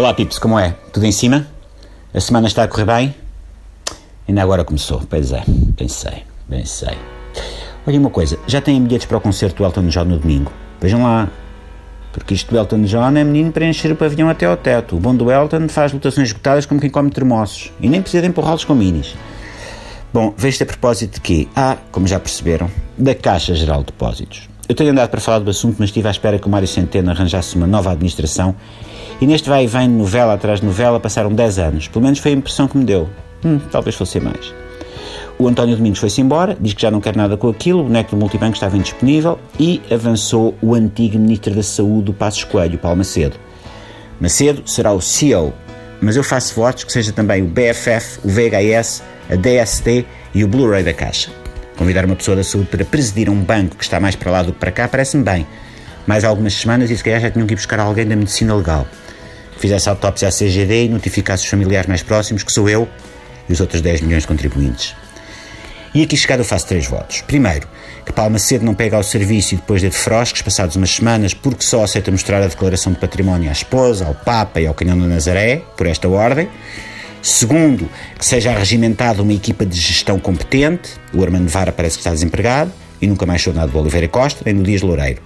Olá, Pips, como é? Tudo em cima? A semana está a correr bem? Ainda agora começou, pois é, pensei, pensei. Olha uma coisa, já têm bilhetes para o concerto do Elton John no domingo? Vejam lá, porque isto do Elton John é menino para encher o pavilhão até ao teto. O bom do Elton faz lotações esgotadas como quem come termossos e nem precisa de empurrá-los com minis. Bom, vejo-te a propósito de quê? Ah, como já perceberam, da Caixa Geral de Depósitos. Eu tenho andado para falar do assunto, mas estive à espera que o Mário Centeno arranjasse uma nova administração e neste vai e vem novela atrás de novela passaram 10 anos. Pelo menos foi a impressão que me deu. Hum, talvez fosse mais. O António Domingos foi-se embora, diz que já não quer nada com aquilo, o boneco do multibanco estava indisponível e avançou o antigo Ministro da Saúde, o Passos Coelho, Paulo Macedo. Macedo será o CEO, mas eu faço votos que seja também o BFF, o VHS, a DST e o Blu-ray da Caixa. Convidar uma pessoa da saúde para presidir um banco que está mais para lá do que para cá parece-me bem. Mais algumas semanas e se calhar já tinham que ir buscar alguém da medicina legal. Que fizesse autópsia à CGD e notificasse os familiares mais próximos, que sou eu e os outros 10 milhões de contribuintes. E aqui chegado eu faço três votos. Primeiro, que Palma Cedo não pega ao serviço e depois de defrosques, passados umas semanas, porque só aceita mostrar a declaração de património à esposa, ao Papa e ao Canhão da Nazaré, por esta ordem. Segundo, que seja regimentada uma equipa de gestão competente. O Armando Vara parece que está desempregado e nunca mais sou nada do Oliveira Costa, nem do Dias Loureiro.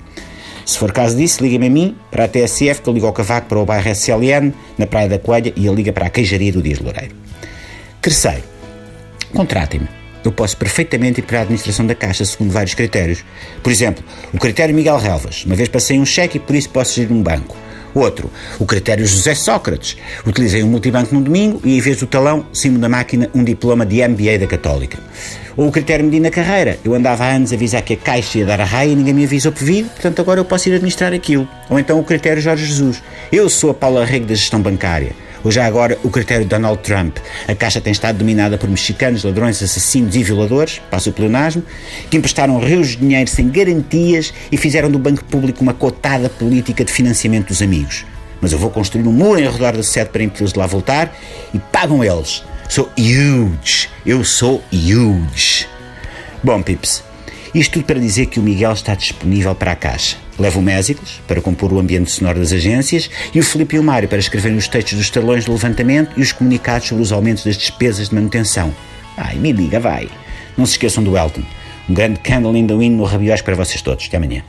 Se for caso disso, liga-me a mim, para a TSF, que eu ligo ao cavaco para o bairro SLN, na Praia da Coelha, e ele liga para a queijaria do Dias Loureiro. Terceiro, contratem-me. Eu posso perfeitamente ir para a administração da Caixa segundo vários critérios. Por exemplo, o critério Miguel Relvas. Uma vez passei um cheque e por isso posso gerir um banco. Outro, o critério José Sócrates. Utilizei um multibanco no domingo e, em vez do talão, cimo da máquina, um diploma de MBA da Católica. Ou o critério Medina Carreira. Eu andava há anos a avisar que a Caixa ia dar a raia e ninguém me avisou pedido, portanto agora eu posso ir administrar aquilo. Ou então o critério Jorge Jesus. Eu sou a Paula Rego da gestão bancária. Ou já agora o critério Donald Trump. A Caixa tem estado dominada por mexicanos, ladrões, assassinos e violadores, passo o pleonasmo, que emprestaram rios de dinheiro sem garantias e fizeram do Banco Público uma cotada política de financiamento dos amigos. Mas eu vou construir um muro em redor da sede para impedi-los de lá voltar e pagam eles. Sou huge. Eu sou huge. Bom, Pips, isto tudo para dizer que o Miguel está disponível para a Caixa. Leva o Mésicles para compor o ambiente sonoro das agências e o Filipe e o Mário para escreverem os textos dos talões do levantamento e os comunicados sobre os aumentos das despesas de manutenção. Ai, me liga, vai. Não se esqueçam do Elton. Um grande candle in the wind no rabiós para vocês todos. Até amanhã.